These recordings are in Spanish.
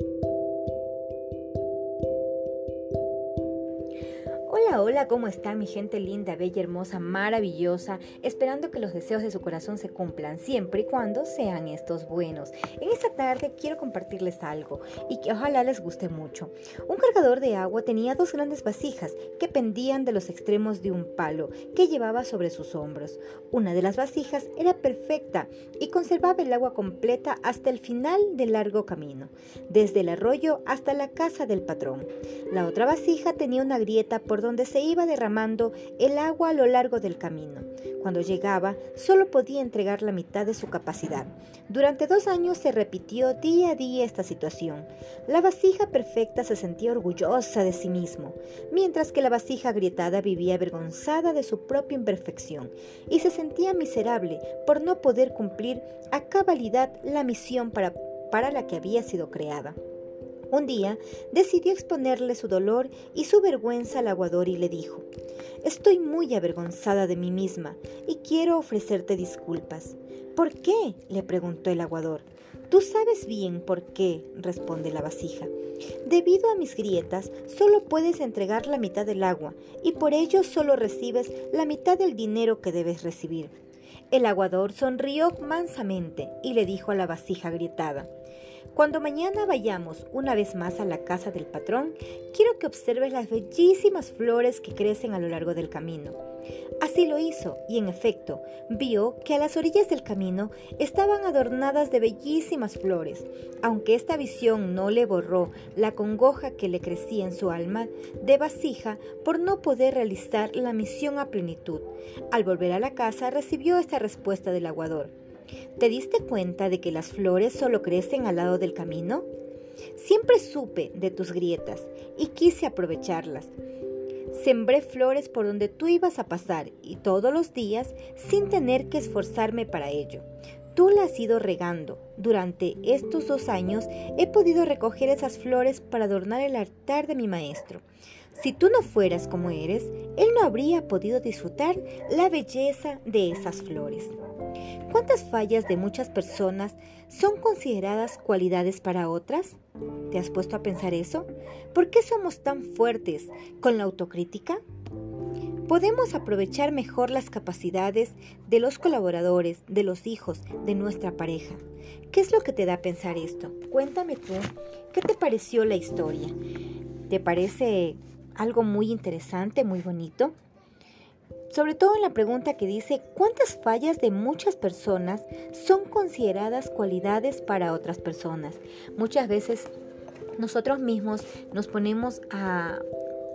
Thank you. Hola, hola, ¿cómo está mi gente linda, bella, hermosa, maravillosa? Esperando que los deseos de su corazón se cumplan siempre y cuando sean estos buenos. En esta tarde quiero compartirles algo y que ojalá les guste mucho. Un cargador de agua tenía dos grandes vasijas que pendían de los extremos de un palo que llevaba sobre sus hombros. Una de las vasijas era perfecta y conservaba el agua completa hasta el final del largo camino, desde el arroyo hasta la casa del patrón. La otra vasija tenía una grieta por donde donde se iba derramando el agua a lo largo del camino. Cuando llegaba, solo podía entregar la mitad de su capacidad. Durante dos años se repitió día a día esta situación. La vasija perfecta se sentía orgullosa de sí mismo, mientras que la vasija agrietada vivía avergonzada de su propia imperfección y se sentía miserable por no poder cumplir a cabalidad la misión para, para la que había sido creada. Un día decidió exponerle su dolor y su vergüenza al aguador y le dijo, Estoy muy avergonzada de mí misma y quiero ofrecerte disculpas. ¿Por qué? le preguntó el aguador. Tú sabes bien por qué, responde la vasija. Debido a mis grietas, solo puedes entregar la mitad del agua y por ello solo recibes la mitad del dinero que debes recibir. El aguador sonrió mansamente y le dijo a la vasija grietada, cuando mañana vayamos una vez más a la casa del patrón, quiero que observes las bellísimas flores que crecen a lo largo del camino. Así lo hizo y en efecto vio que a las orillas del camino estaban adornadas de bellísimas flores. Aunque esta visión no le borró la congoja que le crecía en su alma de vasija por no poder realizar la misión a plenitud, al volver a la casa recibió esta respuesta del aguador. ¿Te diste cuenta de que las flores solo crecen al lado del camino? Siempre supe de tus grietas y quise aprovecharlas. Sembré flores por donde tú ibas a pasar y todos los días sin tener que esforzarme para ello. Tú las has ido regando. Durante estos dos años he podido recoger esas flores para adornar el altar de mi maestro. Si tú no fueras como eres, él no habría podido disfrutar la belleza de esas flores. ¿Cuántas fallas de muchas personas son consideradas cualidades para otras? ¿Te has puesto a pensar eso? ¿Por qué somos tan fuertes con la autocrítica? Podemos aprovechar mejor las capacidades de los colaboradores, de los hijos, de nuestra pareja. ¿Qué es lo que te da a pensar esto? Cuéntame tú, ¿qué te pareció la historia? ¿Te parece algo muy interesante, muy bonito? Sobre todo en la pregunta que dice ¿cuántas fallas de muchas personas son consideradas cualidades para otras personas? Muchas veces nosotros mismos nos ponemos a,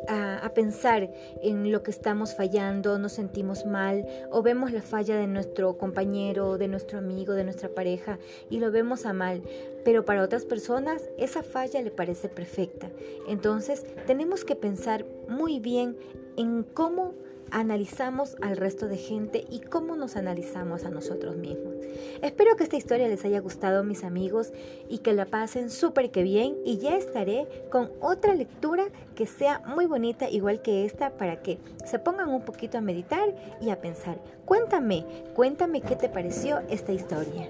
a, pensar en lo que estamos fallando, nos sentimos mal o vemos la falla de nuestro compañero, de nuestro amigo, de nuestra pareja y lo vemos a mal. Pero para otras personas esa falla le parece perfecta. Entonces tenemos que pensar muy bien en cómo analizamos al resto de gente y cómo nos analizamos a nosotros mismos. Espero que esta historia les haya gustado mis amigos y que la pasen súper que bien y ya estaré con otra lectura que sea muy bonita igual que esta para que se pongan un poquito a meditar y a pensar. Cuéntame, cuéntame qué te pareció esta historia.